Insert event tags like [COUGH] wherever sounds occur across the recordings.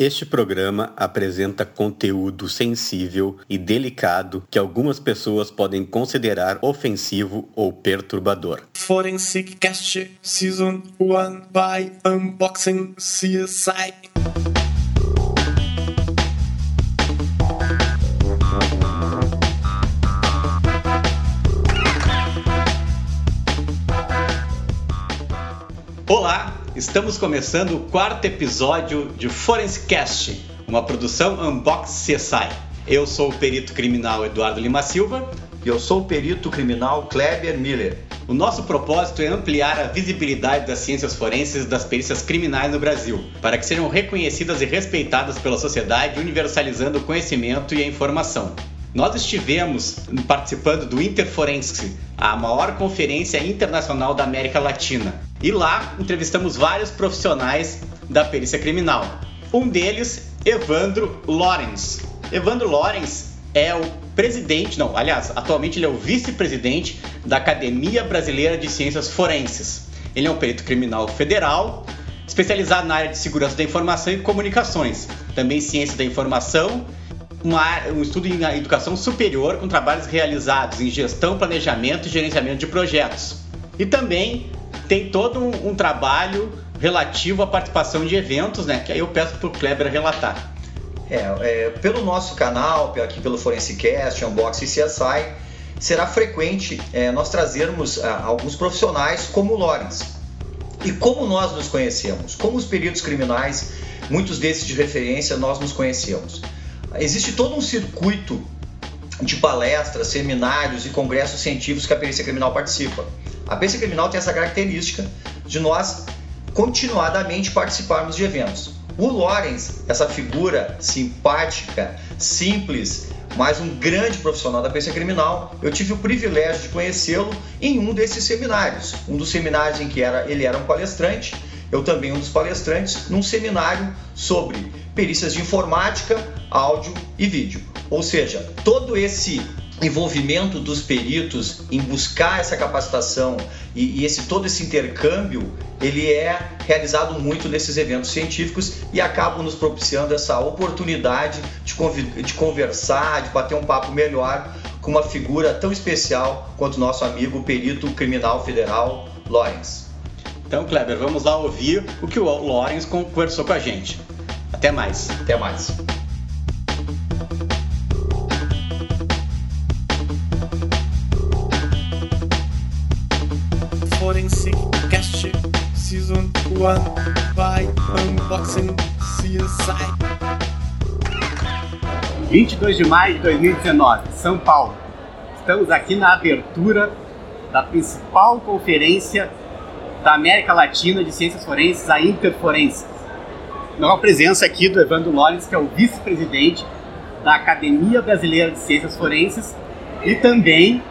Este programa apresenta conteúdo sensível e delicado que algumas pessoas podem considerar ofensivo ou perturbador. Forensic Cast Season 1 by Unboxing CSI. Olá, Estamos começando o quarto episódio de Forensicast, uma produção Unbox CSI. Eu sou o perito criminal Eduardo Lima Silva. E eu sou o perito criminal Kleber Miller. O nosso propósito é ampliar a visibilidade das ciências forenses e das perícias criminais no Brasil, para que sejam reconhecidas e respeitadas pela sociedade, universalizando o conhecimento e a informação. Nós estivemos participando do Interforense, a maior conferência internacional da América Latina. E lá entrevistamos vários profissionais da perícia criminal. Um deles, Evandro Lorenz. Evandro Lorenz é o presidente, não, aliás, atualmente ele é o vice-presidente da Academia Brasileira de Ciências Forenses. Ele é um perito criminal federal, especializado na área de segurança da informação e comunicações, também ciência da informação uma, um estudo em educação superior com trabalhos realizados em gestão, planejamento e gerenciamento de projetos. E também tem todo um, um trabalho relativo à participação de eventos, né? Que aí eu peço para o Kleber relatar. É, é, pelo nosso canal, aqui pelo Forensicast, Unbox e CSI, será frequente é, nós trazermos ah, alguns profissionais como o Lawrence. E como nós nos conhecemos? Como os peritos criminais, muitos desses de referência, nós nos conhecemos. Existe todo um circuito de palestras, seminários e congressos científicos que a perícia criminal participa. A perícia criminal tem essa característica de nós continuadamente participarmos de eventos. O Lorenz, essa figura simpática, simples, mas um grande profissional da perícia criminal, eu tive o privilégio de conhecê-lo em um desses seminários. Um dos seminários em que era, ele era um palestrante, eu também um dos palestrantes, num seminário sobre perícias de informática, áudio e vídeo. Ou seja, todo esse envolvimento dos peritos em buscar essa capacitação e, e, esse todo esse intercâmbio ele é realizado muito nesses eventos científicos e acabam nos propiciando essa oportunidade de, de conversar, de bater um papo melhor com uma figura tão especial quanto nosso amigo perito criminal federal Lawrence. Então, Kleber, vamos lá ouvir o que o Lawrence conversou com a gente. Até mais. Até mais. 1 by Unboxing CSI 22 de maio de 2019, São Paulo. Estamos aqui na abertura da principal conferência da América Latina de Ciências Forenses, a Interforense com a presença aqui do Evandro Lawrence, que é o vice-presidente da Academia Brasileira de Ciências Forenses e também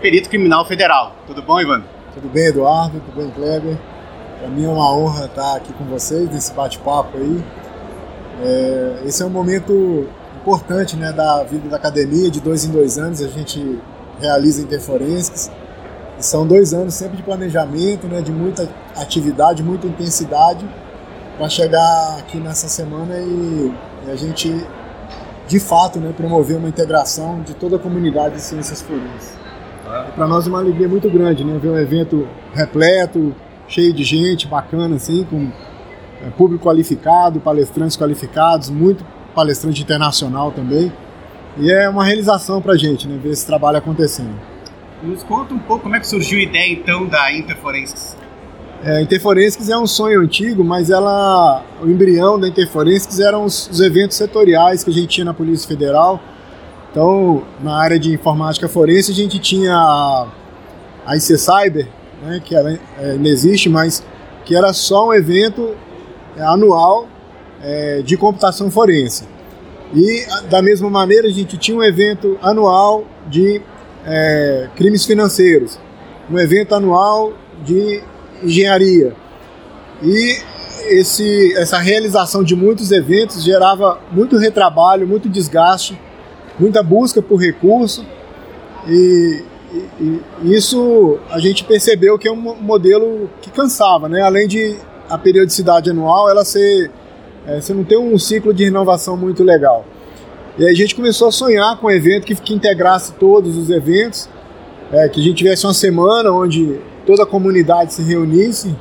perito criminal federal. Tudo bom, Evandro? Tudo bem, Eduardo? Tudo bem, Kleber? Para mim é uma honra estar aqui com vocês nesse bate-papo aí. É, esse é um momento importante né, da vida da academia, de dois em dois anos a gente realiza interforenses. E são dois anos sempre de planejamento, né, de muita atividade, muita intensidade para chegar aqui nessa semana e, e, a gente, de fato, né, promover uma integração de toda a comunidade de ciências forenses. Para nós é uma alegria muito grande, né, ver um evento repleto, cheio de gente, bacana, assim, com é, público qualificado, palestrantes qualificados, muito palestrante internacional também. E é uma realização para a gente, né, ver esse trabalho acontecendo. Nos conta um pouco como é que surgiu a ideia, então, da Interforenses. É, Interforensics é um sonho antigo, mas ela, o embrião da Interforensics eram os, os, eventos setoriais que a gente tinha na Polícia Federal. Então, na área de informática forense, a gente tinha a IC Cyber, né, que ela, é, não existe, mas que era só um evento é, anual é, de computação forense. E, da mesma maneira, a gente tinha um evento anual de é, crimes financeiros, um evento anual de engenharia. E esse, essa realização de muitos eventos gerava muito retrabalho, muito desgaste, muita busca por recurso. E, e, isso a gente percebeu que é um modelo que cansava, né? além de a periodicidade anual ela ser é, você não tem um ciclo de renovação muito legal. E aí a gente começou a sonhar com um evento que, que integrasse todos os eventos, é, que a gente tivesse uma semana onde toda a comunidade se reunisse,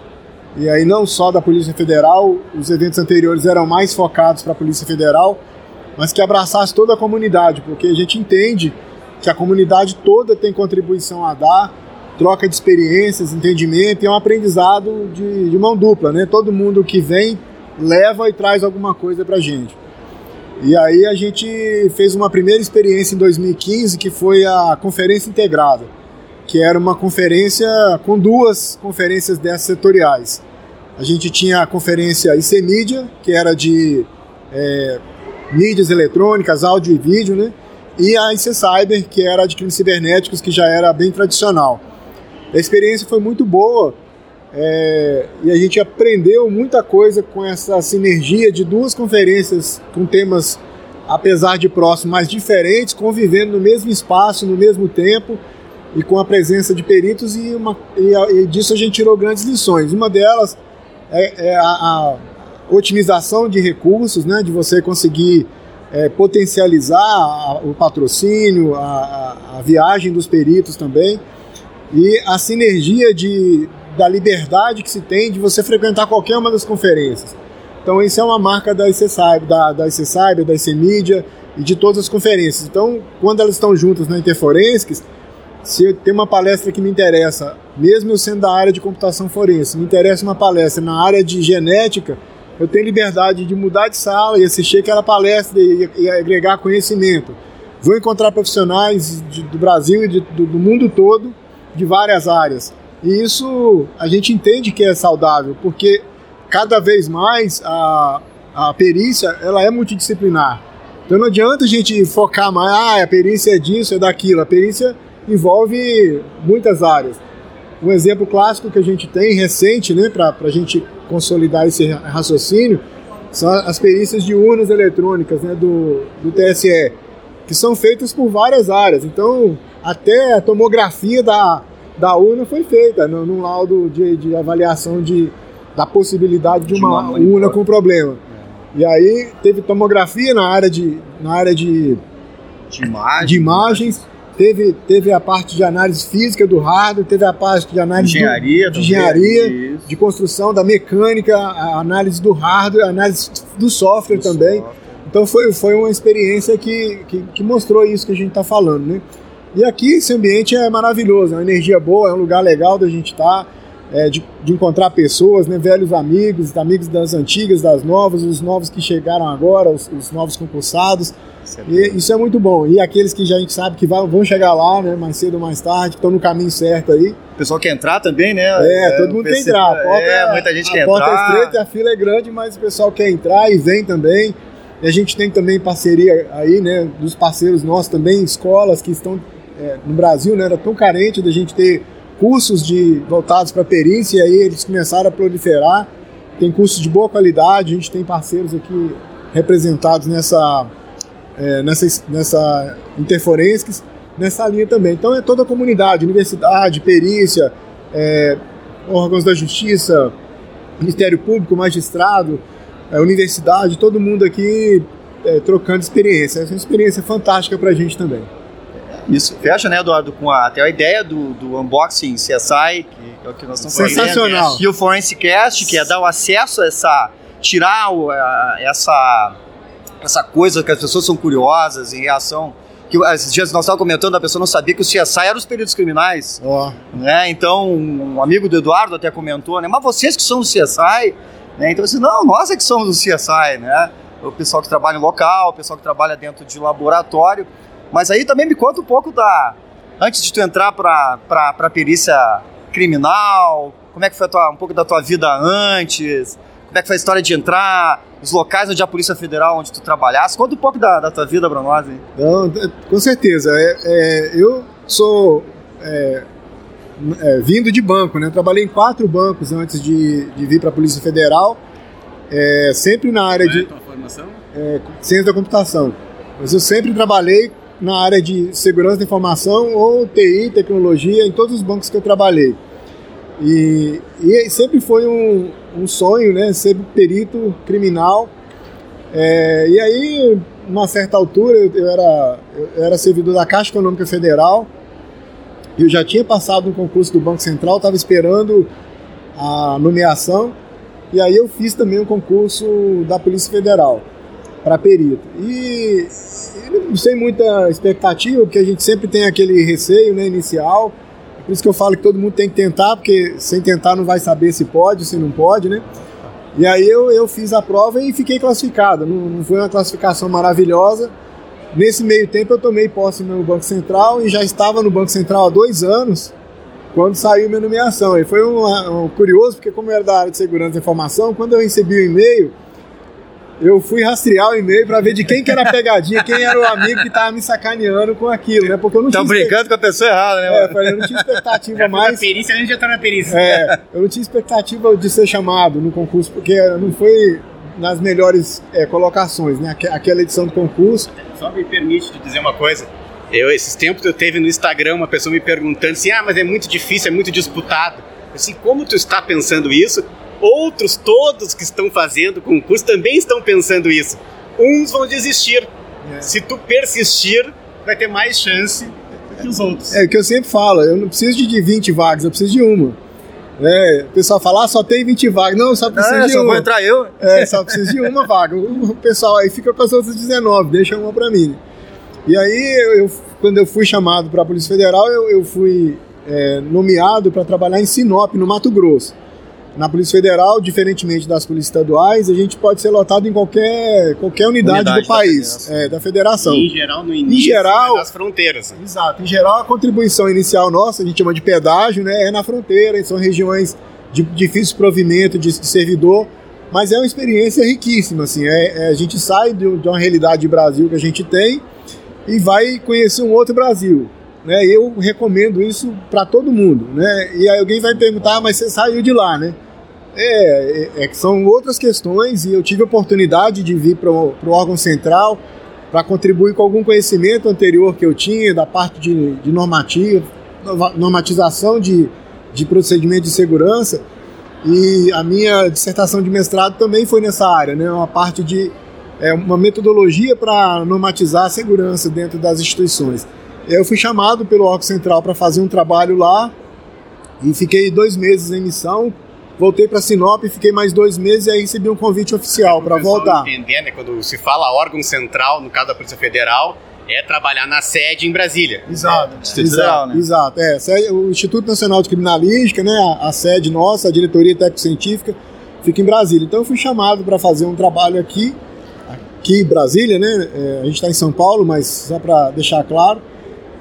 e aí não só da Polícia Federal, os eventos anteriores eram mais focados para a Polícia Federal, mas que abraçasse toda a comunidade, porque a gente entende que a comunidade toda tem contribuição a dar, troca de experiências, entendimento, e é um aprendizado de, de mão dupla, né? Todo mundo que vem leva e traz alguma coisa para gente. E aí a gente fez uma primeira experiência em 2015, que foi a Conferência Integrada, que era uma conferência com duas conferências dessas setoriais. A gente tinha a conferência IC Mídia, que era de é, mídias eletrônicas, áudio e vídeo, né? E a IC Cyber, que era de crimes cibernéticos, que já era bem tradicional. A experiência foi muito boa é, e a gente aprendeu muita coisa com essa sinergia de duas conferências com temas, apesar de próximos, mas diferentes, convivendo no mesmo espaço, no mesmo tempo e com a presença de peritos e, uma, e, e disso a gente tirou grandes lições. Uma delas é, é a, a, otimização de recursos, né, de você conseguir é, potencializar a, o patrocínio, a, a, viagem dos peritos também e a sinergia de, da liberdade que se tem de você frequentar qualquer uma das conferências. Então isso é uma marca da IC Cyber, da, da IC Cyber, da IC Media e de todas as conferências. Então, quando elas estão juntas na Interforensics, se tem uma palestra que me interessa, mesmo eu sendo da área de computação forense, me interessa uma palestra na área de genética, eu tenho liberdade de mudar de sala e assistir aquela palestra e, e agregar conhecimento. Vou encontrar profissionais de, do Brasil e de, do, do mundo todo, de várias áreas. E isso a gente entende que é saudável, porque cada vez mais a, a perícia ela é multidisciplinar. Então não adianta a gente focar mais, ah, a perícia é disso, é daquilo. A perícia envolve muitas áreas. Um exemplo clássico que a gente tem recente, né, para a gente consolidar esse raciocínio, são as perícias de urnas eletrônicas né, do, do TSE, que são feitas por várias áreas. Então, até a tomografia da, da urna foi feita no, num laudo de, de avaliação de, da possibilidade de, de uma, uma urna com problema. É. E aí teve tomografia na área de, na área de, de, imagem, de imagens teve, teve a parte de análise física do hardware, teve a parte de análise engenharia, do, de, engenharia de construção, da mecânica, a análise do hardware, a análise do software do também. Software. Então foi, foi uma experiência que, que, que mostrou isso que a gente está falando, né? E aqui esse ambiente é maravilhoso, é uma energia boa, é um lugar legal da gente estar, tá, é, de, de, encontrar pessoas, né, velhos amigos, amigos das antigas, das novas, os novos que chegaram agora, os, os novos concursados. E isso é muito bom. E aqueles que já a gente sabe que vão chegar lá, né, mais cedo ou mais tarde, que estão no caminho certo aí. O pessoal quer entrar também, né? É, é todo mundo quer entrar. A porta, é, muita gente a quer porta entrar. é estreita, a fila é grande, mas o pessoal quer entrar e vem também. E a gente tem também parceria aí, né, dos parceiros nossos também, escolas que estão é, no Brasil, né, era tão carente da gente ter cursos de voltados para perícia, e aí eles começaram a proliferar. Tem cursos de boa qualidade, a gente tem parceiros aqui representados nessa é, nessa, nessa Interforensics, nessa linha também. Então é toda a comunidade, universidade, perícia, é, órgãos da justiça, Ministério Público, magistrado, é, universidade, todo mundo aqui é, trocando experiência. Essa é uma experiência fantástica para a gente também. Isso fecha, né, Eduardo, com a, até a ideia do, do unboxing CSI, que é o que nós estamos fazendo. Sensacional. E o Forensic Cast, que é dar o acesso a essa. tirar o, a, essa essa coisa que as pessoas são curiosas em reação que esses dias nós estávamos comentando, a pessoa não sabia que o CSI era os peritos criminais. Oh. Né? Então, um amigo do Eduardo até comentou, né? Mas vocês que são do CSI, né? Então, assim, não, nós é que somos do CSI, né? O pessoal que trabalha em local, o pessoal que trabalha dentro de laboratório. Mas aí também me conta um pouco da. Antes de tu entrar para a perícia criminal, como é que foi tua, um pouco da tua vida antes? Como é que foi a história de entrar? os locais onde a Polícia Federal, onde tu trabalhasse. Conta um pouco da, da tua vida para nós. Hein? Não, com certeza. É, é, eu sou é, é, vindo de banco, né? trabalhei em quatro bancos antes de, de vir para a Polícia Federal, é, sempre na área de... É formação? ciência da computação. Mas eu sempre trabalhei na área de segurança da informação ou TI, tecnologia, em todos os bancos que eu trabalhei. E, e sempre foi um, um sonho, né, ser perito criminal. É, e aí, numa certa altura, eu, era, eu era servidor da Caixa Econômica Federal, eu já tinha passado um concurso do Banco Central, estava esperando a nomeação, e aí eu fiz também um concurso da Polícia Federal para perito. E, e sem muita expectativa, porque a gente sempre tem aquele receio né, inicial. Por isso que eu falo que todo mundo tem que tentar, porque sem tentar não vai saber se pode, se não pode, né? E aí eu, eu fiz a prova e fiquei classificado. Não, não foi uma classificação maravilhosa. Nesse meio tempo eu tomei posse no Banco Central e já estava no Banco Central há dois anos quando saiu minha nomeação. E foi um, um curioso, porque como eu era da área de segurança e informação, quando eu recebi o e-mail, eu fui rastrear o e-mail para ver de quem que era a pegadinha, quem era o amigo que tava me sacaneando com aquilo, né? Porque eu não Tão tinha brincando com a pessoa errada, né? É, eu não tinha expectativa mais. Na perícia, a gente já tá na perícia. É, eu não tinha expectativa de ser chamado no concurso, porque não foi nas melhores é, colocações, né? Aque- Aquela edição do concurso. Só me permite te dizer uma coisa. Eu, esses tempos eu teve no Instagram uma pessoa me perguntando assim, ah, mas é muito difícil, é muito disputado. Assim, como tu está pensando isso? Outros, todos que estão fazendo concurso também estão pensando isso. Uns vão desistir. É. Se tu persistir, vai ter mais chance do que os outros. É o que eu sempre falo, eu não preciso de- de 20 vagas, eu preciso de uma. É, o pessoal fala, ah, só tem 20 vagas. Não, só preciso Ah, de só uma. vou entrar eu. É, só preciso de uma vaga. O pessoal aí fica com as outras 19, deixa uma pra mim. E aí, eu, eu- quando eu fui chamado para a Polícia Federal, eu, eu fui é, nomeado para trabalhar em Sinop, no Mato Grosso. Na Polícia Federal, diferentemente das polícias estaduais, a gente pode ser lotado em qualquer, qualquer unidade, Unidade do da país, federação. é, da federação. E, em geral, no início geral- é das fronteiras. Exato. Em geral, a contribuição inicial nossa, a gente chama de pedágio, né, é na fronteira, são regiões de difícil provimento de, de servidor, mas é uma experiência riquíssima, assim, é, é- a gente sai de, de uma realidade de Brasil que a gente tem e vai conhecer um outro Brasil, né, eu recomendo isso para todo mundo, né, e aí alguém vai perguntar, "Ah, mas você saiu de lá, né? É, é, é que são outras questões e eu tive a oportunidade de vir para o órgão central para contribuir com algum conhecimento anterior que eu tinha da parte de, de normativa, normatização de, de procedimento de segurança e a minha dissertação de mestrado também foi nessa área, né? Uma parte de é, uma metodologia para normatizar a segurança dentro das instituições. Eu fui chamado pelo órgão central para fazer um trabalho lá e fiquei dois meses em missão. Voltei para Sinop, fiquei mais dois meses e aí recebi um convite oficial para voltar. Entender, né? Quando se fala órgão central, no caso da Polícia Federal, é trabalhar na sede em Brasília. Exato. Distrito exato, né? Exato. É, o Instituto Nacional de Criminalística, né, a, a sede nossa, a diretoria técnico-científica, fica em Brasília. Então eu fui chamado para fazer um trabalho aqui, aqui em Brasília, né? é, a gente está em São Paulo, mas só para deixar claro.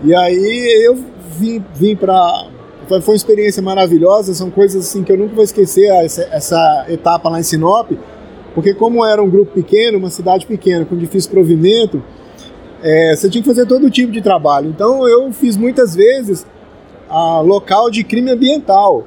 E aí eu vim, vim para foi, uma experiência maravilhosa, são coisas assim que eu nunca vou esquecer essa, essa etapa lá em Sinop, porque como era um grupo pequeno, uma cidade pequena, com difícil provimento, é, você tinha que fazer todo tipo de trabalho. Então eu fiz muitas vezes a local de crime ambiental,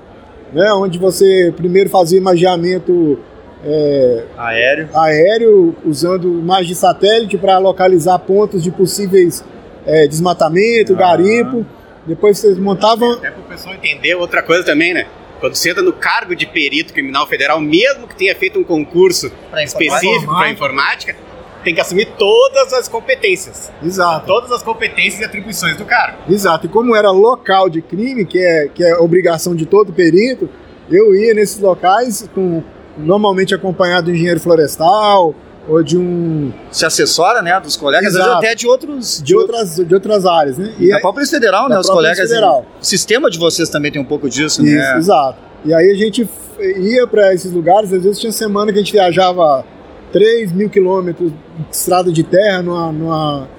né, onde você primeiro fazia imageamento é, Aéreo. aéreo usando imagens de satélite para localizar pontos de possíveis é, desmatamento, Ah. garimpo. Depois vocês montavam Até para o pessoal entender outra coisa também, né? Quando você entra no cargo de perito criminal federal, mesmo que tenha feito um concurso específico para informática, tem que assumir todas as competências. Exato. Todas as competências e atribuições do cargo. Exato. E como era local de crime, que é, que é obrigação de todo perito, eu ia nesses locais com normalmente acompanhado de um engenheiro florestal ou de um Se assessora, né, dos colegas, às vezes Exato. até de outros... de outras de outras áreas, né? E da própria Polícia Federal, né, os própria colegas... Federal. O sistema de vocês também tem um pouco disso, Isso, né? exato. E aí a gente ia para esses lugares, às vezes tinha semana que a gente viajava 3 mil quilômetros de estrada de terra numa, numa,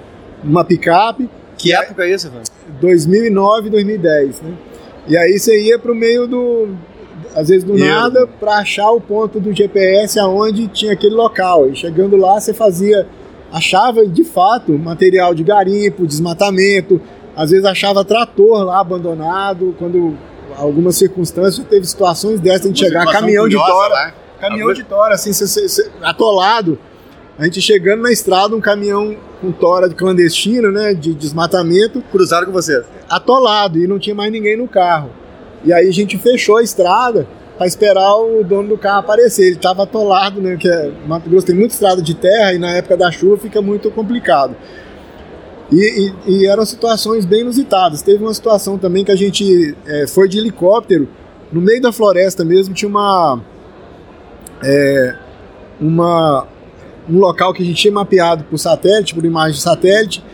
numa picape, Que época é isso, velho? 2009, 2010, né? E aí você ia para o meio do, às vezes do Ia. nada, para achar o ponto do GPS aonde tinha aquele local. E chegando lá você fazia, achava de fato material de garimpo, desmatamento, às vezes achava trator lá abandonado, quando algumas circunstâncias teve situações dessas, a gente chegar caminhão de curiosa tora, lá. caminhão de tora, assim, cê- cê- cê- atolado. A gente chegando na estrada, um caminhão com tora de clandestino, né, de desmatamento, Cruzaram com vocês. atolado e não tinha mais ninguém no carro. E aí a gente fechou a estrada para esperar o dono do carro aparecer. Ele estava atolado, né? Que é, Mato Grosso tem muita estrada de terra e na época da chuva fica muito complicado. E, e, e eram situações bem inusitadas. Teve uma situação também que a gente é, foi de helicóptero, no meio da floresta mesmo, tinha uma. É, uma um local que a gente tinha mapeado por satélite, por imagem de satélite,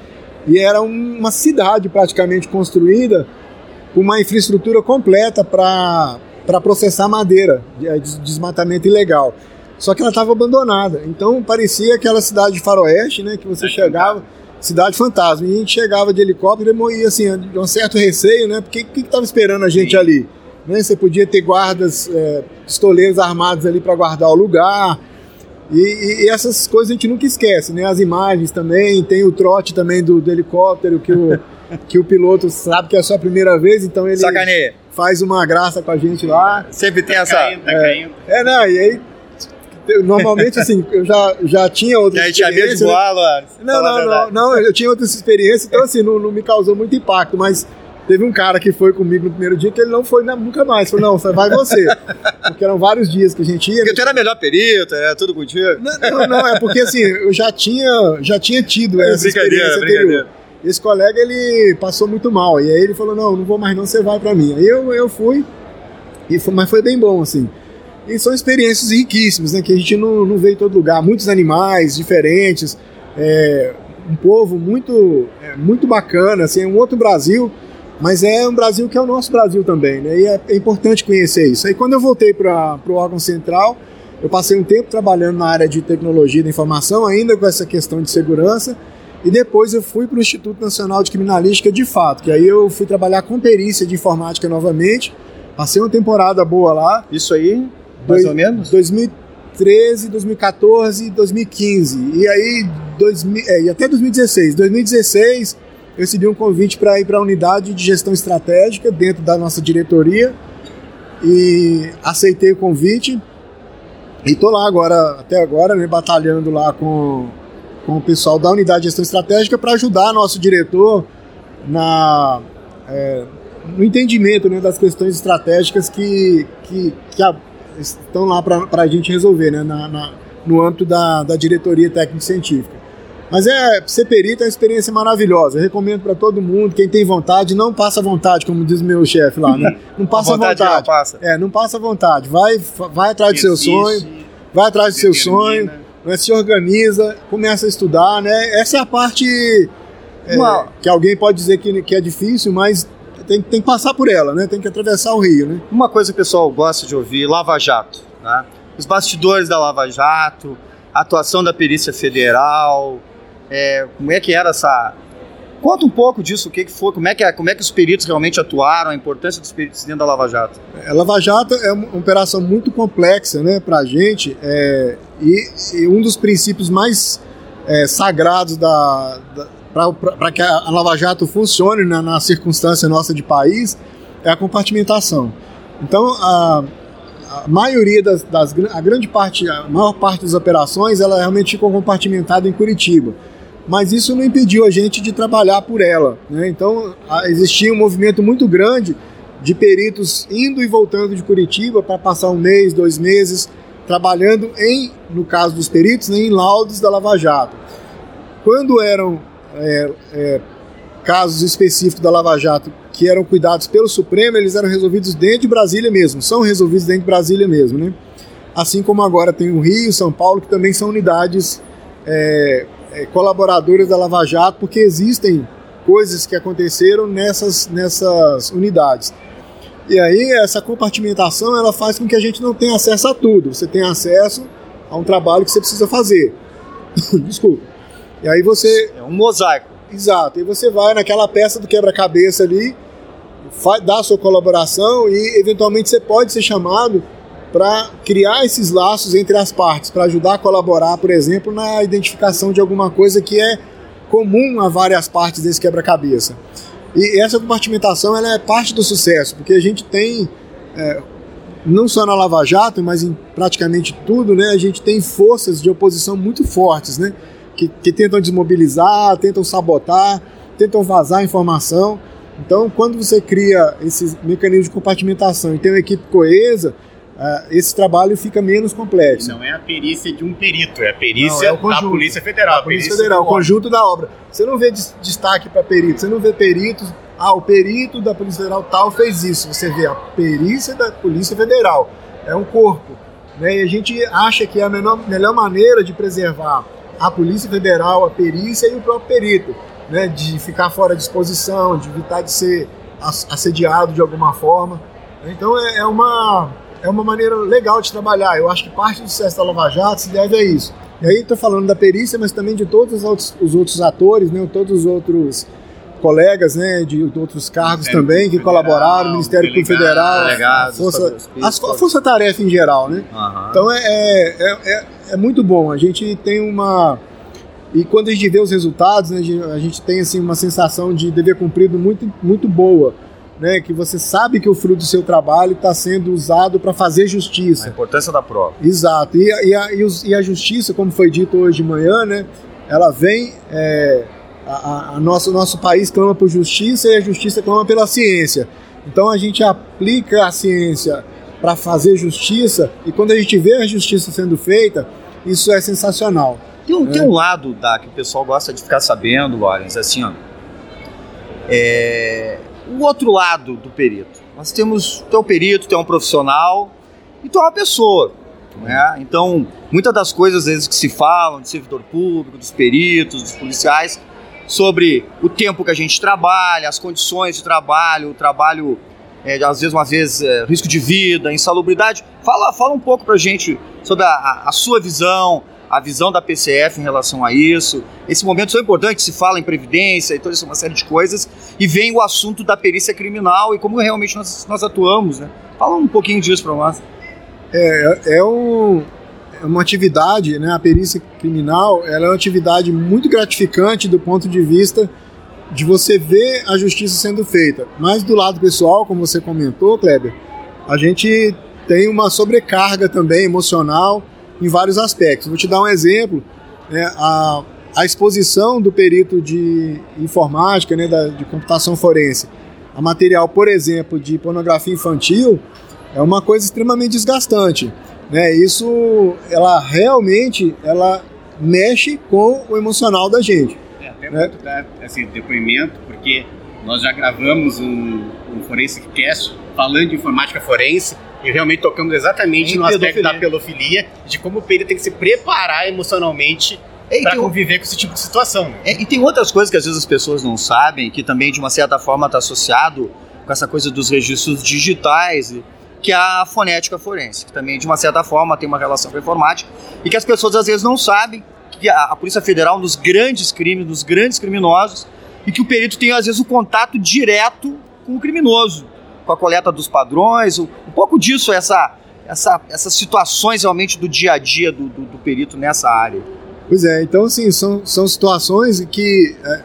e era uma cidade praticamente construída uma infraestrutura completa para processar madeira, de desmatamento ilegal. Só que ela estava abandonada. Então parecia aquela cidade de faroeste, né? Que você chegava, cidade fantasma. E a gente chegava de helicóptero e assim, de um certo receio, né? Porque o que estava esperando a gente Sim. ali? Né? Você podia ter guardas, é, pistoleiros armados ali para guardar o lugar. E, e, essas coisas a gente nunca esquece, né? As imagens também, tem o trote também do, do helicóptero que o, [LAUGHS] que o piloto sabe que é a sua primeira vez, então ele Sacaneia. faz uma graça com a gente lá. Sempre tem tá essa. Caindo, tá é, caindo. é, não, e aí normalmente assim, eu já, já tinha [LAUGHS] outras Já tinha medo de voar, né? Não, não, não, não, eu tinha outras experiências, então assim, não, não me causou muito impacto, mas Teve um cara que foi comigo no primeiro dia que ele não foi nunca mais. Falou, não, vai você. [LAUGHS] Porque eram vários dias que a gente ia. Porque tu era melhor perito, é tudo contigo. Não, não, não, é porque assim, eu já tinha, já tinha tido é, essa experiência anterior. Esse colega, ele passou muito mal. E aí ele falou, não, não vou mais não, você vai pra mim. Aí eu, eu fui, e foi, mas foi bem bom, assim. E são experiências riquíssimas, né? Que a gente não, não vê em todo lugar. Muitos animais diferentes, é, um povo muito, é, muito bacana, assim, é um outro Brasil. Mas é um Brasil que é o nosso Brasil também, né? E é, é importante conhecer isso. Aí quando eu voltei para o órgão central, eu passei um tempo trabalhando na área de tecnologia da informação, ainda com essa questão de segurança, e depois eu fui para o Instituto Nacional de Criminalística de fato, que aí eu fui trabalhar com perícia de informática novamente, passei uma temporada boa lá. Isso aí, mais dois, ou menos? 2013, 2014, 2015, e aí 2000, é, e até 2016. 2016 eu recebi um convite para ir para a unidade de gestão estratégica dentro da nossa diretoria e aceitei o convite e estou lá agora, até agora, né, batalhando lá com, com o pessoal da unidade de gestão estratégica para ajudar nosso diretor na, é, no entendimento né, das questões estratégicas que, que, que a, estão lá para a gente resolver né, na, na, no âmbito da, da diretoria técnico-científica. Mas é, ser perito é uma experiência maravilhosa. Eu recomendo para todo mundo. Quem tem vontade, não passa vontade, como diz meu chefe lá, né? [LAUGHS] Não passa vontade. vontade. Não passa. É, não passa vontade. Vai, vai atrás do seu sonho. Vai atrás do seu sonho. Né? Se organiza, começa a estudar, né? Essa é a parte é, que alguém pode dizer que, que é difícil, mas tem, tem que passar por ela, né? Tem que atravessar o rio, né? Uma coisa que o pessoal gosta de ouvir, Lava Jato, né? Os bastidores da Lava Jato, a atuação da Perícia Federal, é, como é que era essa. Conta um pouco disso, o que, foi, como é que, como é que os peritos realmente atuaram, a importância dos peritos dentro da Lava Jato. A Lava Jato é uma operação muito complexa né, para a gente é, e, e, um dos princípios mais é, sagrados da, da para que a Lava Jato funcione na, na, circunstância nossa de país é a compartimentação. Então, a, a maioria das, das, a grande parte, a maior parte das operações, ela realmente ficou compartimentada em Curitiba mas isso não impediu a gente de trabalhar por ela. Né? Então, existia um movimento muito grande de peritos indo e voltando de Curitiba para passar um mês, dois meses, trabalhando em, no caso dos peritos, né, em laudos da Lava Jato. Quando eram é, é, casos específicos da Lava Jato que eram cuidados pelo Supremo, eles eram resolvidos dentro de Brasília mesmo, são resolvidos dentro de Brasília mesmo, né? Assim como agora tem o Rio, São Paulo, que também são unidades é, é, colaboradores da Lava Jato, porque existem coisas que aconteceram nessas, nessas unidades. E aí essa compartimentação ela faz com que a gente não tenha acesso a tudo. Você tem acesso a um trabalho que você precisa fazer. [LAUGHS] Desculpa. E aí você é um mosaico. Exato. E você vai naquela peça do quebra-cabeça ali, dá a sua colaboração e eventualmente você pode ser chamado para criar esses laços entre as partes, para ajudar a colaborar, por exemplo, na identificação de alguma coisa que é comum a várias partes desse quebra-cabeça. E essa compartimentação ela é parte do sucesso, porque a gente tem, é, não só na Lava Jato, mas em praticamente tudo, né, a gente tem forças de oposição muito fortes, né, que, que tentam desmobilizar, tentam sabotar, tentam vazar informação. Então, quando você cria esse mecanismo de compartimentação e tem uma equipe coesa, uh, esse trabalho fica menos complexo. Não é a perícia de um perito, é a perícia Não, é conjunto. da Polícia Federal. A Polícia Federal, o conjunto da obra. Você não vê des- destaque para perito, você não vê peritos. Ah, o perito da Polícia Federal tal fez isso. Você vê a perícia da Polícia Federal. É um corpo. Né? E a gente acha que é a menor, melhor maneira de preservar a Polícia Federal, a perícia e o próprio perito. Né? De ficar fora de exposição, de evitar de ser as- assediado de alguma forma. Então é, é uma, é uma maneira legal de trabalhar. Eu acho que parte do sucesso da Lava Jato se deve a isso. E aí estou falando da perícia, mas também de todos os outros, os outros atores, né, todos os outros colegas né, de outros cargos Ministério também que colaboraram, Ministério Público Federal, delegados, Força, as- a Força Tarefa em geral, né? Aham. Então é, é, é, é muito bom. A gente tem uma. E quando a gente vê os resultados, né, a gente- a gente tem assim, uma sensação de dever cumprido muito, muito boa. Né, que você sabe que o fruto do seu trabalho está sendo usado para fazer A justiça. importância da prova. Exato. E, a- e, a, e, os- e a justiça, como foi dito hoje de manhã, né, ela vem. é, a, a- a nosso, nosso país clama por justiça e a justiça clama pela ciência. Então a gente aplica a ciência para fazer justiça e quando a gente vê a justiça sendo feita, isso é sensacional. Tem um, É. tem um lado da, que o pessoal gosta de ficar sabendo, Lawrence, assim, ó. É, o outro lado do perito. Nós temos, tu é um perito, tu é um profissional e tu é uma pessoa. Né? Então, muitas das coisas às vezes que se falam de servidor público, dos peritos, dos policiais, sobre o tempo que a gente trabalha, as condições de trabalho, o trabalho, é, às vezes, uma vez, é, risco de vida, insalubridade. Fala, fala um pouco pra gente sobre a, a- a sua visão, a visão da PCF em relação a isso. Esse momento tão importante, se fala em previdência e toda essa uma série de coisas, e vem o assunto da perícia criminal e como realmente nós, nós atuamos, né? Fala um pouquinho disso pra nós. É, é, um- é uma atividade, né, a perícia criminal, ela é uma atividade muito gratificante do ponto de vista de você ver a justiça sendo feita. Mas do lado pessoal, como você comentou, Kleber, a gente tem uma sobrecarga também emocional em vários aspectos. Vou te dar um exemplo. né, a, a exposição do perito de informática, né, da, de computação forense, a material, por exemplo, de pornografia infantil, é uma coisa extremamente desgastante. Né? Isso, ela realmente, ela mexe com o emocional da gente. É, até né? muito dar assim, depoimento, porque nós já gravamos um, um Forensic Cast falando de informática forense e realmente tocamos exatamente Em no aspecto pedofilia. da pedofilia, de como o perito tem que se preparar emocionalmente É, e para conviver com esse tipo de situação. né? É, e tem outras coisas que às vezes as pessoas não sabem, que também de uma certa forma está associado com essa coisa dos registros digitais, que é a fonética forense, que também de uma certa forma tem uma relação com a informática, e que as pessoas às vezes não sabem que a, a Polícia Federal, nos grandes crimes, nos grandes criminosos, e que o perito tem às vezes o contato direto com o criminoso, com a coleta dos padrões, um, pouco disso, essa, essa, essas situações realmente do dia a dia do, do- do perito nessa área. Pois é, então assim, são, são situações que, é,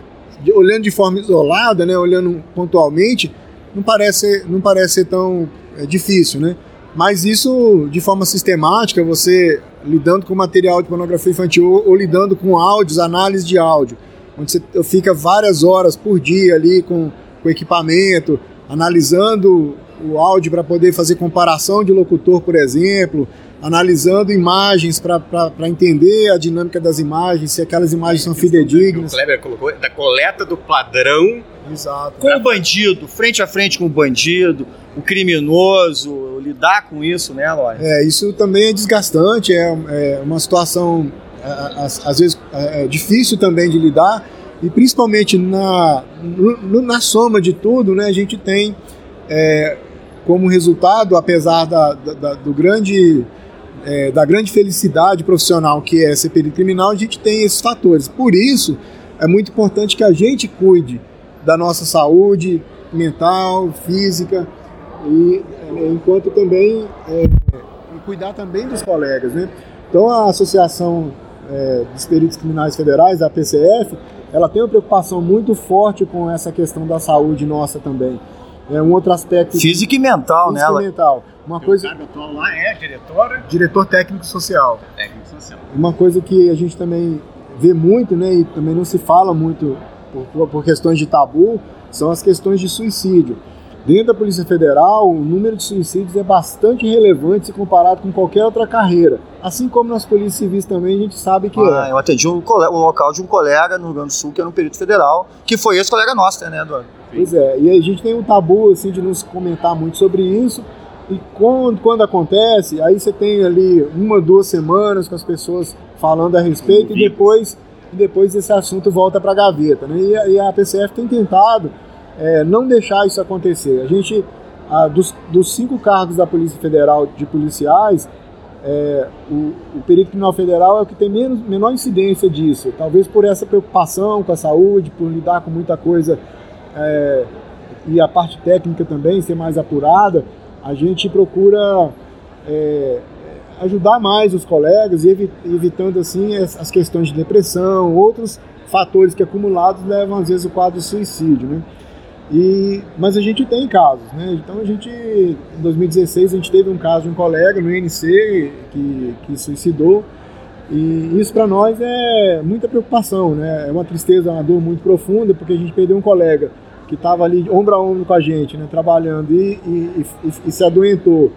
olhando de forma isolada, né, olhando pontualmente, não parece, não parece ser tão é, difícil, né? Mas isso, de forma sistemática, você lidando com material de pornografia infantil ou, ou lidando com áudios, análise de áudio, onde você fica várias horas por dia ali com o equipamento, analisando o áudio para poder fazer comparação de locutor, por exemplo, analisando imagens para entender a dinâmica das imagens, se aquelas imagens são O fidedignas. Kleber colocou da coleta do padrão Exato. com o bandido, frente a frente com o bandido, o criminoso, lidar com isso, né, Lória? É, isso também é desgastante, é, é uma situação é, às, às vezes é, difícil também de lidar e principalmente na, no- na soma de tudo, né, a gente tem é, como resultado, apesar da, da- do grande é, da grande felicidade profissional que é ser perito criminal, a gente tem esses fatores. Por isso, é muito importante que a gente cuide da nossa saúde mental, física, e é, enquanto também é, cuidar também dos colegas, né? Então a Associação é, dos Peritos Criminais Federais, a PCF, ela tem uma preocupação muito forte com essa questão da saúde nossa também. É um outro aspecto Física e mental, né? físico e mental. Uma O coisa, cargo atual lá é diretora diretor técnico social. técnico social. Uma coisa que a gente também vê muito, né, e também não se fala muito por, por questões de tabu, são as questões de suicídio. Dentro da Polícia Federal, o número de suicídios é bastante relevante se comparado com qualquer outra carreira. Assim como nas polícias civis também, a gente sabe que Ah, é. eu atendi um, um local de um colega no Rio Grande do Sul, que era um perito federal, que foi esse colega nosso, né, Eduardo? Pois é, e a gente tem um tabu assim de não se comentar muito sobre isso. E quando, quando acontece, aí você tem ali uma, duas semanas com as pessoas falando a respeito e depois, e depois esse assunto volta para a gaveta. Né? E, a, e a PCF tem tentado é, não deixar isso acontecer. A gente, ah, dos, dos cinco cargos da Polícia Federal de policiais, é, o, o perito criminal federal é o que tem menos, menor incidência disso. Talvez por essa preocupação com a saúde, por lidar com muita coisa é, e a parte técnica também ser mais apurada, a gente procura é, ajudar mais os colegas evi- evitando assim as, as questões de depressão, outros fatores que acumulados levam às vezes o quadro de suicídio, né? E, mas a gente tem casos, né? Então a gente, em 2016, a gente teve um caso de um colega no INC que, que suicidou e isso para nós é muita preocupação, né? É uma tristeza, uma dor muito profunda porque a gente perdeu um colega que estava ali ombro a ombro com a gente, né? Trabalhando e, e, e- e se adoentou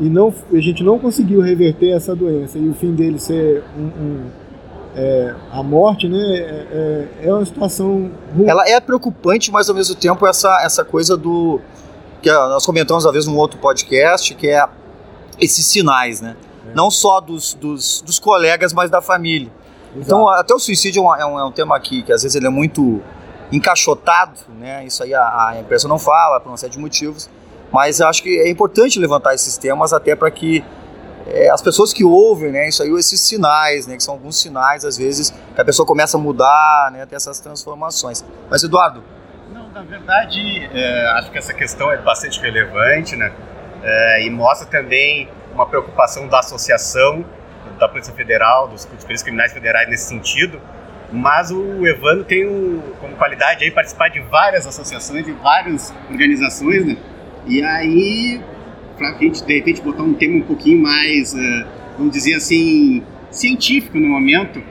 e não, a gente não conseguiu reverter essa doença e o fim dele ser um, um, é, a morte, né? É, é- é uma situação ruim. Ela é preocupante, mas ao mesmo tempo essa, essa coisa do. que nós comentamos uma vez num outro podcast, que é esses sinais, né? Não só dos, dos, dos colegas, mas da família. Então, até o suicídio é um, é um, é um tema aqui que às vezes ele é muito encaixotado, né? Isso aí a, a imprensa não fala por uma série de motivos, mas acho que é importante levantar esses temas até para que é, as pessoas que ouvem, né? Isso aí, esses sinais, né? Que são alguns sinais às vezes que a pessoa começa a mudar, né? Ter essas transformações. Mas Eduardo, Não, na verdade, é, acho que essa questão é bastante relevante, né? É, e mostra também uma preocupação da associação da Polícia Federal, dos, peritos criminais federais nesse sentido. Mas o Evandro tem como qualidade aí participar de várias associações, de várias organizações, né? E aí, para a gente de repente botar um tema um pouquinho mais, é, vamos dizer assim, científico no momento,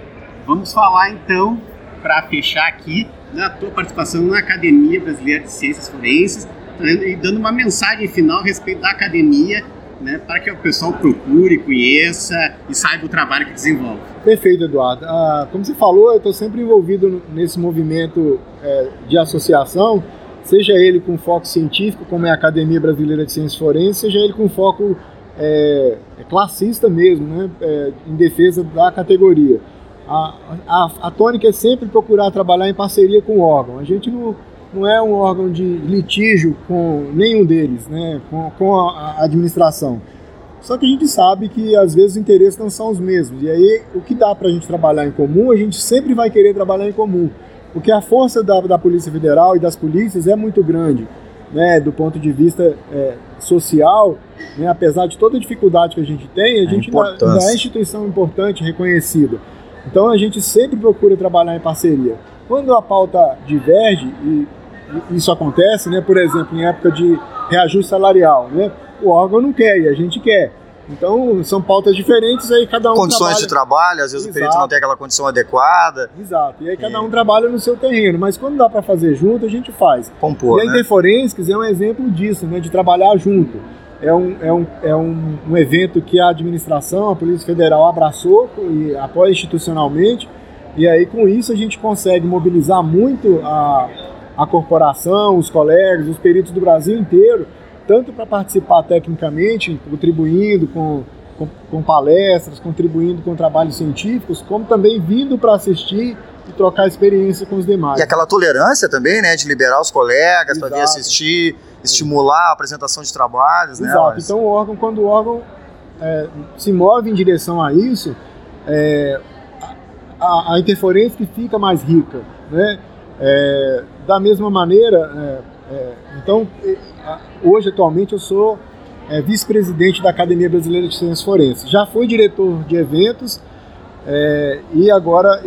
vamos falar então, para fechar aqui, da tua participação na Academia Brasileira de Ciências Forenses e dando uma mensagem final a respeito da academia, né, para que o pessoal procure, conheça e saiba o trabalho que desenvolve. Perfeito, Eduardo. Ah, como você falou, eu estou sempre envolvido nesse movimento é, de associação, seja ele com foco científico, como é a Academia Brasileira de Ciências Forenses, seja ele com foco é, é classista mesmo, né, é, em defesa da categoria. A, a, a tônica é sempre procurar trabalhar em parceria com o órgão. A gente não, não é um órgão de litígio com nenhum deles, né, com, com a, a administração. Só que a gente sabe que às vezes os interesses não são os mesmos. E aí o que dá para a gente trabalhar em comum, a gente sempre vai querer trabalhar em comum. Porque a força da, da Polícia Federal e das polícias é muito grande, né, do ponto de vista é, social, né, apesar de toda a dificuldade que a gente tem, a gente ainda, é instituição importante, reconhecida. Então a gente sempre procura trabalhar em parceria. Quando a pauta diverge, e e isso acontece, né, por exemplo, em época de reajuste salarial, né, o órgão não quer e a gente quer. Então são pautas diferentes, aí cada um condições trabalha... de trabalho, às vezes o perito Exato. não tem aquela condição adequada, Exato, e aí cada um trabalha no seu terreno, mas quando dá para fazer junto, a gente faz. compor, e a né? Interforensics é um exemplo disso, né, de trabalhar junto. É um, é, um, é um, um evento que a administração, a Polícia Federal abraçou e apoia institucionalmente, e aí com isso a gente consegue mobilizar muito a, a corporação, os colegas, os peritos do Brasil inteiro, tanto para participar tecnicamente, contribuindo com, com, com palestras, contribuindo com trabalhos científicos, como também vindo para assistir e trocar experiência com os demais. E aquela tolerância também, né, de liberar os colegas para vir Exato. assistir, estimular a apresentação de trabalhos, né? Exato. mas- Então o órgão, quando o órgão é, se move em direção a isso, é, a, a interferência que fica mais rica, né? É, da mesma maneira, é, então hoje atualmente eu sou é, vice-presidente da Academia Brasileira de Ciências Forenses. Já fui diretor de eventos é, e agora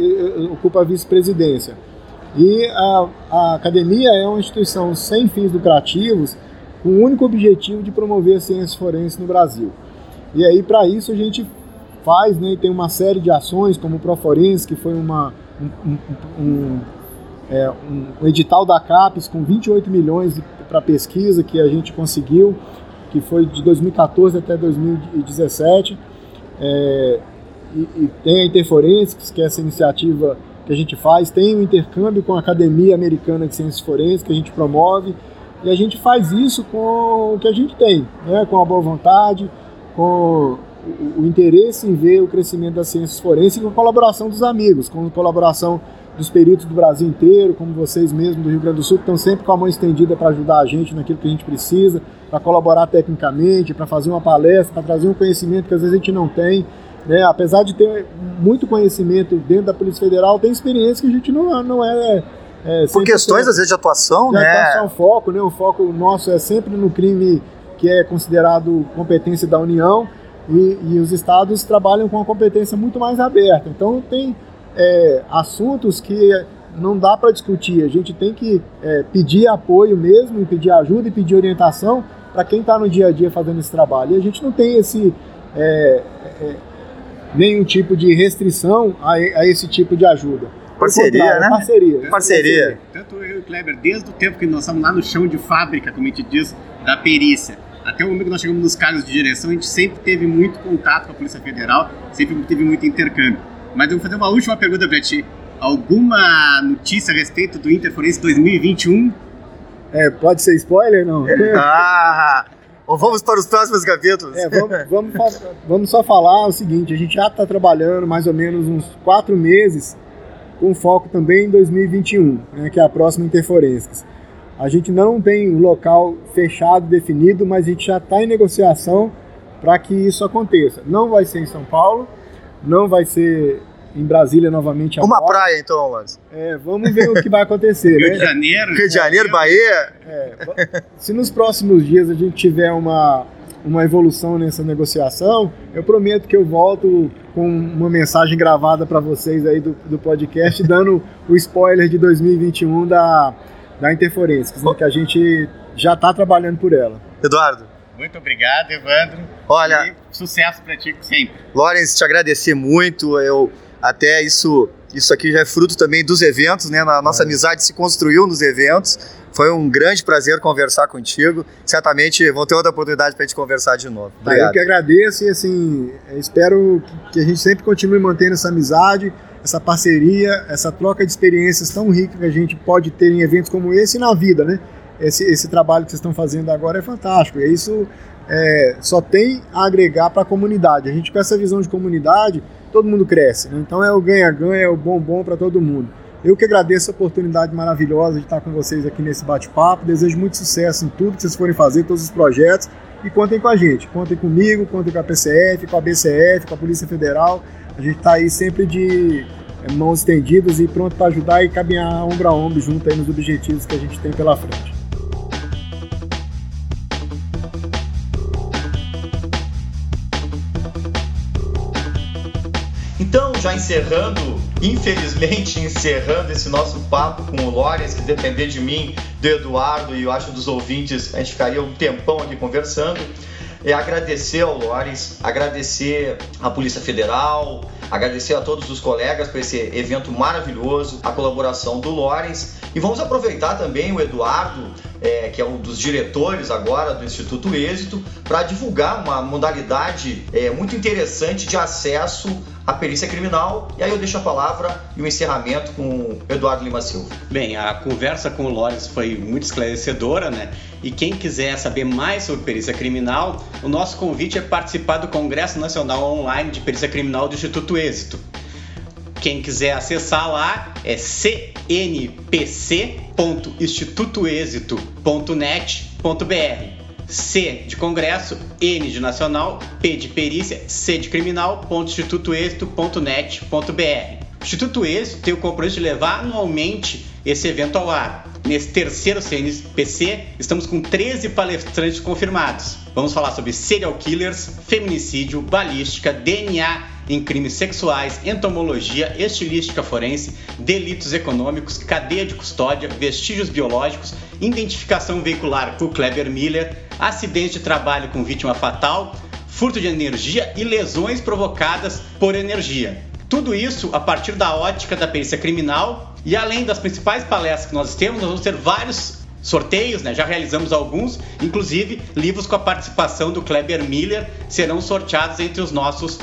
ocupo a vice-presidência. E a, a academia é uma instituição sem fins lucrativos, com o único objetivo de promover a ciência forense no Brasil. E aí, para isso, a gente faz, né, tem uma série de ações, como o Proforense, que foi uma, um, um- um- é, um, edital da CAPES com 28 milhões para pesquisa que a gente conseguiu, que foi de 2014 até 2017. É, e, e, tem a Interforensics, que é essa iniciativa que a gente faz, tem o intercâmbio com a Academia Americana de Ciências Forenses, que a gente promove, e a gente faz isso com o que a gente tem, né? com a boa vontade, com o, o interesse em ver o crescimento das ciências forenses e com a colaboração dos amigos, com a colaboração dos peritos do Brasil inteiro, como vocês mesmos do Rio Grande do Sul, que estão sempre com a mão estendida para ajudar a gente naquilo que a gente precisa, para colaborar tecnicamente, para fazer uma palestra, para trazer um conhecimento que às vezes a gente não tem. Né? Apesar de ter muito conhecimento dentro da Polícia Federal, tem experiência que a gente não, não é. é Por questões, às vezes, de atuação, de né? Atuação, foco, né? O foco nosso é sempre no crime que é considerado competência da União e, e os estados trabalham com uma competência muito mais aberta. Então, tem é, assuntos que não dá para discutir. A gente tem que é, pedir apoio mesmo, pedir ajuda e pedir orientação para quem está no dia a dia fazendo esse trabalho. E a gente não tem esse é, é, nenhum tipo de restrição a, a, esse tipo de ajuda. Parceria, né? Parceria. Parceria. Tanto eu e o Kleber, desde o tempo que nós estamos lá no chão de fábrica, como a gente diz, da perícia, até o momento que nós chegamos nos cargos de direção, a gente sempre teve muito contato com a Polícia Federal, sempre teve muito intercâmbio. Mas eu vou fazer uma última pergunta para ti. Alguma notícia a respeito do Interforense 2021? É, pode ser spoiler, não? [LAUGHS] ah! Ou vamos para os próximos capítulos? É, vamos, vamos, vamos só falar o seguinte: a gente já está trabalhando mais ou menos uns quatro meses com foco também em 2021, né, que é a próxima Interforenses. A gente não tem um local fechado, definido, mas a gente já está em negociação para que isso aconteça. Não vai ser em São Paulo, não vai ser em Brasília novamente agora. Uma praia então, Lance. É, vamos ver o que vai acontecer. [LAUGHS] Rio né? de Janeiro. Rio de Janeiro, Bahia. É, se nos próximos dias a gente tiver uma, uma evolução nessa negociação, eu prometo que eu volto com uma mensagem gravada para vocês aí do, do podcast, dando o spoiler de 2021 da, da Interforensics, né, que a gente já está trabalhando por ela. Eduardo. Muito obrigado, Evandro. Olha, e sucesso para ti sempre. Lawrence, te agradecer muito. Eu até isso isso aqui já é fruto também dos eventos, né? A nossa é. amizade se construiu nos eventos. Foi um grande prazer conversar contigo. Certamente vão ter outra oportunidade para a gente conversar de novo. Tá, eu que agradeço e assim, espero que a gente sempre continue mantendo essa amizade, essa parceria, essa troca de experiências tão rica que a gente pode ter em eventos como esse e na vida, né? Esse, esse trabalho que vocês estão fazendo agora é fantástico. E isso é, só tem a agregar para a comunidade. A gente com essa visão de comunidade, todo mundo cresce. Né? Então é o ganha-ganha, é o bom-bom para todo mundo. Eu que agradeço a oportunidade maravilhosa de estar com vocês aqui nesse bate-papo. Desejo muito sucesso em tudo que vocês forem fazer, todos os projetos. E contem com a gente. Contem comigo, contem com a PCF, com a BCF, com a Polícia Federal. A gente está aí sempre de é, mãos estendidas e pronto para ajudar e caminhar ombro a ombro junto aí nos objetivos que a gente tem pela frente. Já encerrando, infelizmente [LAUGHS] encerrando esse nosso papo com o Lores, que depender de mim, do Eduardo e eu acho dos ouvintes, a gente ficaria um tempão aqui conversando. É agradecer ao Lores, agradecer à Polícia Federal, agradecer a todos os colegas por esse evento maravilhoso, a colaboração do Lores. E vamos aproveitar também o Eduardo, é, que é um dos diretores agora do Instituto Êxito, para divulgar uma modalidade é, muito interessante de acesso à perícia criminal. E aí eu deixo a palavra e o encerramento com o Eduardo Lima Silva. Bem, a conversa com o Lores foi muito esclarecedora, né? E quem quiser saber mais sobre perícia criminal, o nosso convite é participar do Congresso Nacional Online de Perícia Criminal do Instituto Êxito. Quem quiser acessar lá é cnpc.institutoexito.net.br. C de Congresso, N de Nacional, P de Perícia, C de Criminal.institutoexito.net.br. O Instituto Êxito tem o compromisso de levar anualmente esse evento ao ar. Nesse terceiro CNPC, estamos com 13 palestrantes confirmados. Vamos falar sobre serial killers, feminicídio, balística, DNA em crimes sexuais, entomologia, estilística forense, delitos econômicos, cadeia de custódia, vestígios biológicos, identificação veicular por Kleber Miller, acidente de trabalho com vítima fatal, furto de energia e lesões provocadas por energia. Tudo isso a partir da ótica da perícia criminal e além das principais palestras que nós temos, nós vamos ter vários sorteios, né? Já realizamos alguns, inclusive livros com a participação do Kleber Miller serão sorteados entre os nossos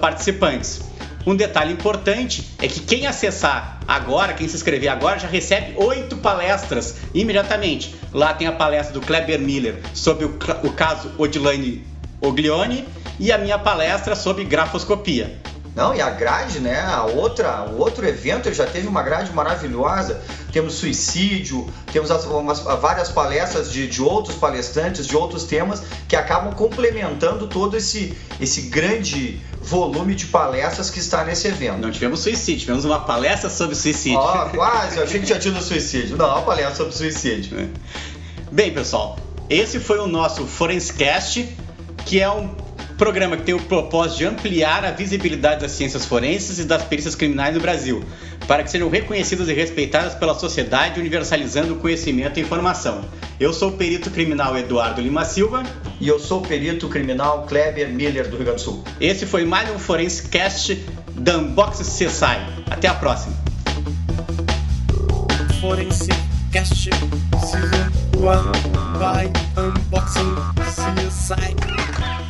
participantes. Um detalhe importante é que quem acessar agora, quem se inscrever agora, já recebe oito palestras imediatamente. Lá tem a palestra do Kleber Miller sobre o, o caso Odilane Oglione e a minha palestra sobre grafoscopia. Não, e a grade, né? A outra, o outro evento já teve uma grade maravilhosa. Temos suicídio, temos as, umas, várias palestras de, de outros palestrantes, de outros temas que acabam complementando todo esse, esse grande volume de palestras que está nesse evento. Não tivemos suicídio, tivemos uma palestra sobre suicídio. Ó, oh, quase, eu achei que tinha tido suicídio. Não, uma palestra sobre suicídio. É. Bem, pessoal, esse foi o nosso Forenscast, que é um Programa que tem o propósito de ampliar a visibilidade das ciências forenses e das perícias criminais no Brasil, para que sejam reconhecidas e respeitadas pela sociedade, universalizando o conhecimento e informação. Eu sou o perito criminal Eduardo Lima Silva. E eu sou o perito criminal Kleber Miller, do Rio Grande do Sul. Esse foi mais um Forense Cast da Unbox CSI. Até a próxima. Forense Cast Season 1 by Unboxing CSI.